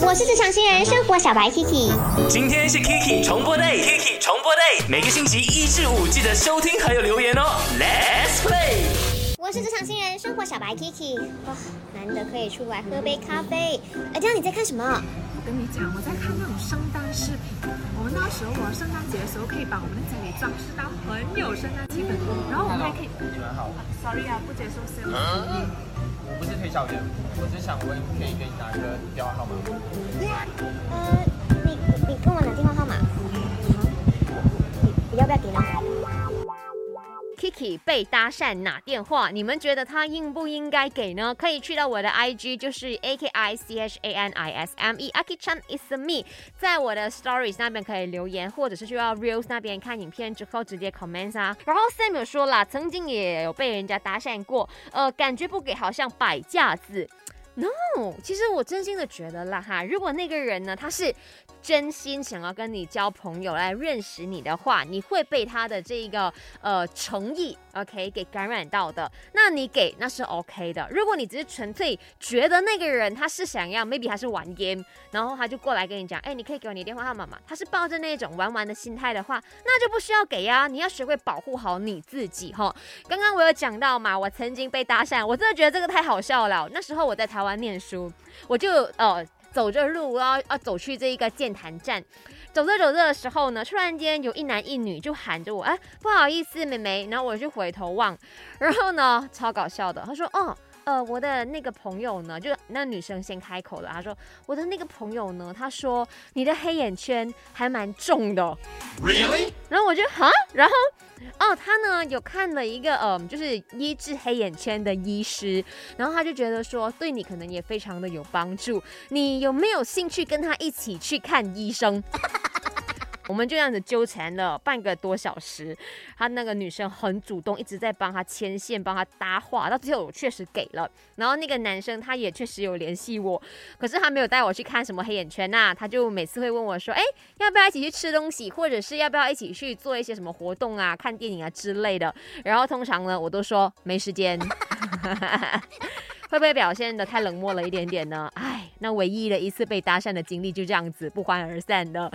我是职场新人生活小白 Kiki，今天是 Kiki 重播 day，Kiki 重播 day，每个星期一至五记得收听还有留言哦。Let's play。我是职场新人生活小白 Kiki，哇，难得可以出来喝杯咖啡。哎，这样你在看什么？我跟你讲，我在看那种圣诞视频。我们到时候我圣诞节的时候可以把我们的家里装饰到很有圣诞气氛，然后我们还可以。你们好，Sorry 啊，不接受 sales。我不是推销员，我只想问，可以给你拿一个电话号码吗？呃，你你跟我拿电话号被搭讪拿电话，你们觉得他应不应该给呢？可以去到我的 IG，就是 A K I C H A N I S M E Aki Chan is me，在我的 Stories 那边可以留言，或者是去到 Reels 那边看影片之后直接 comments 啊。然后 Sam 有说啦，曾经也有被人家搭讪过，呃，感觉不给好像摆架子。No，其实我真心的觉得啦哈，如果那个人呢，他是真心想要跟你交朋友来认识你的话，你会被他的这个呃诚意，OK 给感染到的。那你给那是 OK 的。如果你只是纯粹觉得那个人他是想要，maybe 他是玩 game，然后他就过来跟你讲，哎，你可以给我你的电话号码吗？他是抱着那种玩玩的心态的话，那就不需要给呀。你要学会保护好你自己哈。刚刚我有讲到嘛，我曾经被搭讪，我真的觉得这个太好笑了。那时候我在台湾念书，我就呃走着路，然后要走去这一个健谈站。走着走着的时候呢，突然间有一男一女就喊着我，哎，不好意思，妹妹。然后我就回头望，然后呢，超搞笑的，他说，哦。呃，我的那个朋友呢，就那女生先开口了，她说我的那个朋友呢，她说你的黑眼圈还蛮重的。Really？然后我就哈，然后哦，他呢有看了一个嗯，就是医治黑眼圈的医师，然后他就觉得说对你可能也非常的有帮助，你有没有兴趣跟他一起去看医生？我们就这样子纠缠了半个多小时，他那个女生很主动，一直在帮他牵线，帮他搭话，到最后我确实给了。然后那个男生他也确实有联系我，可是他没有带我去看什么黑眼圈呐、他就每次会问我说，哎，要不要一起去吃东西，或者是要不要一起去做一些什么活动啊、看电影啊之类的。然后通常呢，我都说没时间。会不会表现的太冷漠了一点点呢？哎，那唯一的一次被搭讪的经历就这样子不欢而散的。